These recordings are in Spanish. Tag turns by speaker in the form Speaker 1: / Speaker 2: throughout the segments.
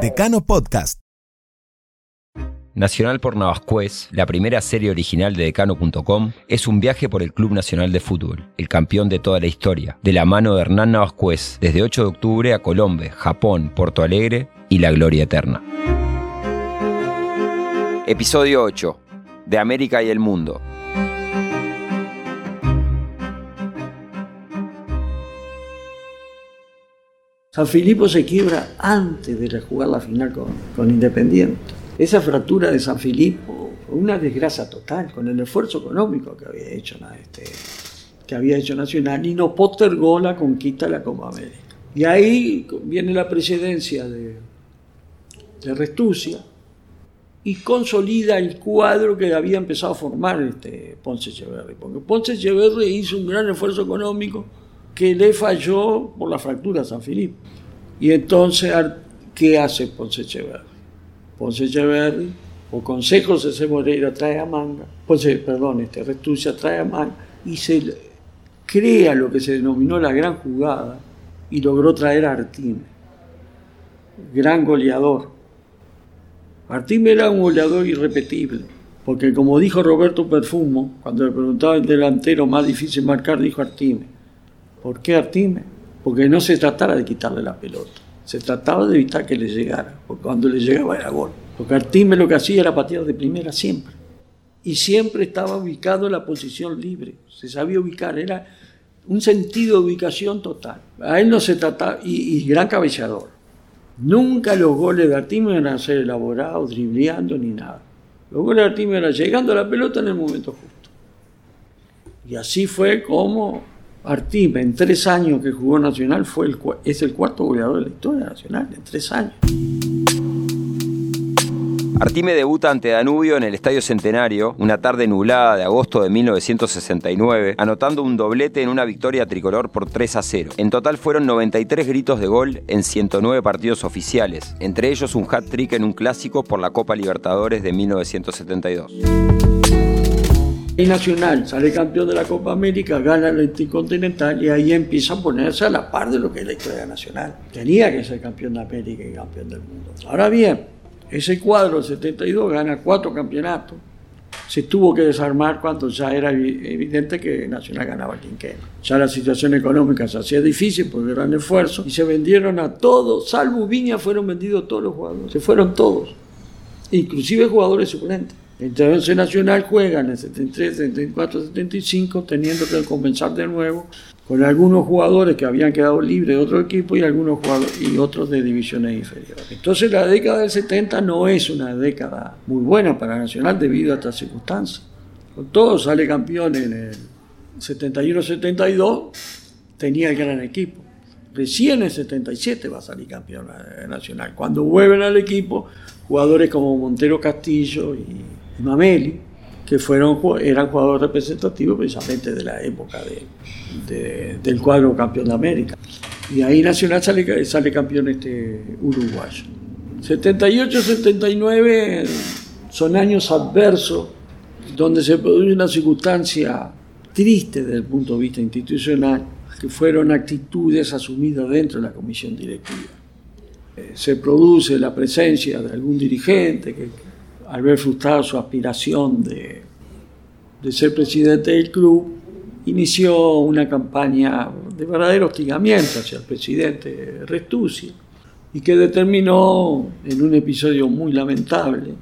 Speaker 1: Decano Podcast.
Speaker 2: Nacional por Navascués, la primera serie original de Decano.com, es un viaje por el Club Nacional de Fútbol, el campeón de toda la historia, de la mano de Hernán Navascués, desde 8 de octubre a Colombia, Japón, Porto Alegre y la gloria eterna. Episodio 8. De América y el Mundo.
Speaker 3: San Filipo se quiebra antes de jugar la final con, Independiente. Esa fractura de San Filipo fue una desgracia total con el esfuerzo económico que había hecho, este, que había hecho Nacional y no postergó la conquista de la Copa América. Y ahí viene la presidencia de, de Restucia y consolida el cuadro que había empezado a formar este Ponce Echeverri. Ponce Echeverri hizo un gran esfuerzo económico que le falló por la fractura a San Filipe. Y entonces, ¿qué hace Ponce Echeverri? Ponce Echeverri, o Consejo C. Moreira trae a Manga, Ponce, perdón, este, Restucia trae a Manga, y se crea lo que se denominó la gran jugada, y logró traer a Artime, gran goleador. Artime era un goleador irrepetible, porque como dijo Roberto Perfumo, cuando le preguntaba el delantero más difícil marcar, dijo Artime. ¿Por qué Artime? Porque no se trataba de quitarle la pelota, se trataba de evitar que le llegara, porque cuando le llegaba era gol. Porque Artime lo que hacía era patear de primera siempre. Y siempre estaba ubicado en la posición libre, se sabía ubicar, era un sentido de ubicación total. A él no se trataba, y, gran cabeceador. Nunca los goles de Artime a ser elaborados, dribleando ni nada. Los goles de Artime eran llegando a la pelota en el momento justo. Y así fue como Artime, en tres años que jugó Nacional, fue el, es el cuarto goleador de la historia nacional, en tres años.
Speaker 2: Artime debuta ante Danubio en el Estadio Centenario, una tarde nublada de agosto de 1969, anotando un doblete en una victoria tricolor por 3 a 0. En total fueron 93 gritos de gol en 109 partidos oficiales, entre ellos un hat-trick en un clásico por la Copa Libertadores de 1972.
Speaker 3: Y Nacional sale campeón de la Copa América, gana el Intercontinental y ahí empieza a ponerse a la par de lo que es la historia nacional. Tenía que ser campeón de América y campeón del mundo. Ahora bien, ese cuadro del 72 gana cuatro campeonatos. Se tuvo que desarmar cuando ya era evidente que Nacional ganaba el. Ya la situación económica se hacía difícil por el gran esfuerzo y se vendieron a todos, salvo Viña, fueron vendidos todos los jugadores. Se fueron todos, inclusive jugadores suplentes. Entonces Nacional juega en el 73, 74, 75, teniendo que compensar de nuevo con algunos jugadores que habían quedado libres de otro equipo y algunos jugadores y otros de divisiones inferiores. Entonces la década del 70 no es una década muy buena para Nacional debido a estas circunstancias. Con todo sale campeón en el 71-72, tenía el gran equipo. Recién en el 77 va a salir campeón nacional. Cuando vuelven al equipo, jugadores como Montero Castillo y Mameli, que fueron, eran jugadores representativos precisamente de la época de, del cuadro campeón de América. Y ahí Nacional sale, sale campeón este uruguayo. 78-79 son años adversos donde se produce una circunstancia triste desde el punto de vista institucional, que fueron actitudes asumidas dentro de la comisión directiva. Eh, se produce la presencia de algún dirigente que al ver frustrada su aspiración de, ser presidente del club, inició una campaña de verdadero hostigamiento hacia el presidente Restucci y que determinó en un episodio muy lamentable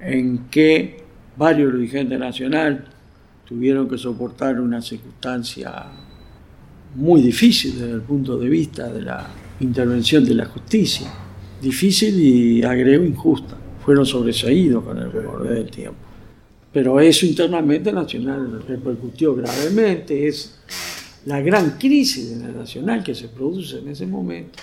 Speaker 3: en que varios dirigentes nacionales tuvieron que soportar una circunstancia muy difícil desde el punto de vista de la intervención de la justicia, difícil y agrego injusta fueron sobreseídos con el recorrer del tiempo. Pero eso internamente Nacional repercutió gravemente, es la gran crisis de la Nacional que se produce en ese momento.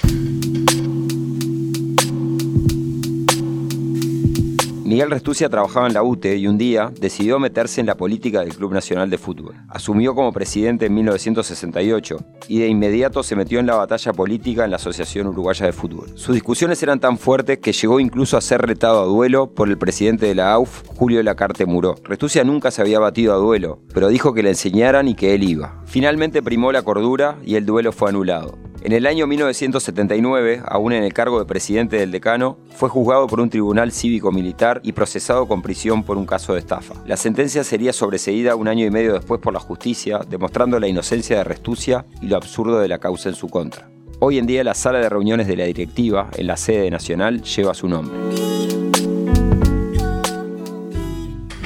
Speaker 2: Miguel Restucia trabajaba en la UTE y un día decidió meterse en la política del Club Nacional de Fútbol. Asumió como presidente en 1968 y de inmediato se metió en la batalla política en la Asociación Uruguaya de Fútbol. Sus discusiones eran tan fuertes que llegó incluso a ser retado a duelo por el presidente de la AUF, Julio Lacarte Muró. Restucia nunca se había batido a duelo, pero dijo que le enseñaran y que él iba. Finalmente primó la cordura y el duelo fue anulado. En el año 1979, aún en el cargo de presidente del decano, fue juzgado por un tribunal cívico-militar y procesado con prisión por un caso de estafa. La sentencia sería sobreseída un año y medio después por la justicia, demostrando la inocencia de Restucia y lo absurdo de la causa en su contra. Hoy en día la sala de reuniones de la directiva, en la sede nacional, lleva su nombre.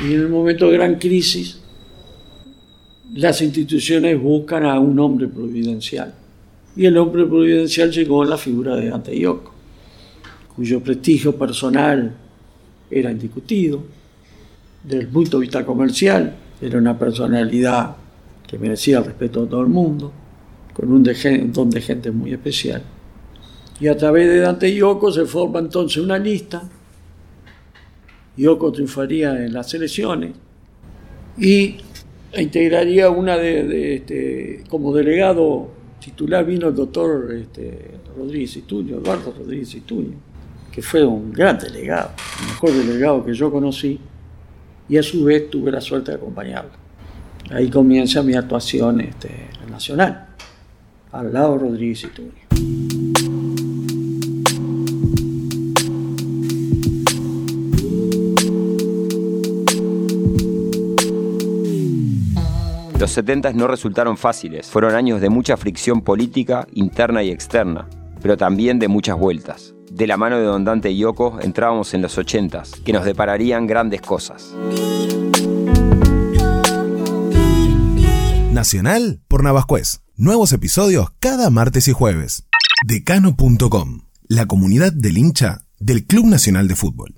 Speaker 3: Y en el momento de gran crisis, las instituciones buscan a un hombre providencial y el hombre providencial llegó a la figura de Dante Yoko, cuyo prestigio personal era indiscutido, desde el punto de vista comercial, era una personalidad que merecía el respeto de todo el mundo, con un don de gente muy especial. Y a través de Dante Yoko se forma entonces una lista. Yoko triunfaría en las elecciones y integraría una de, este, como delegado titular vino el doctor este, Rodríguez Ituño, Eduardo Rodríguez Ituño, que fue un gran delegado, el mejor delegado que yo conocí, y a su vez tuve la suerte de acompañarlo. Ahí comienza mi actuación este, nacional, al lado de Rodríguez Ituño.
Speaker 2: Los 70 no resultaron fáciles, fueron años de mucha fricción política interna y externa, pero también de muchas vueltas. De la mano de Don Dante y Yoko entrábamos en los 80 que nos depararían grandes cosas.
Speaker 1: Nacional por Navascués. Nuevos episodios cada martes y jueves. Decano.com, la comunidad del hincha del Club Nacional de Fútbol.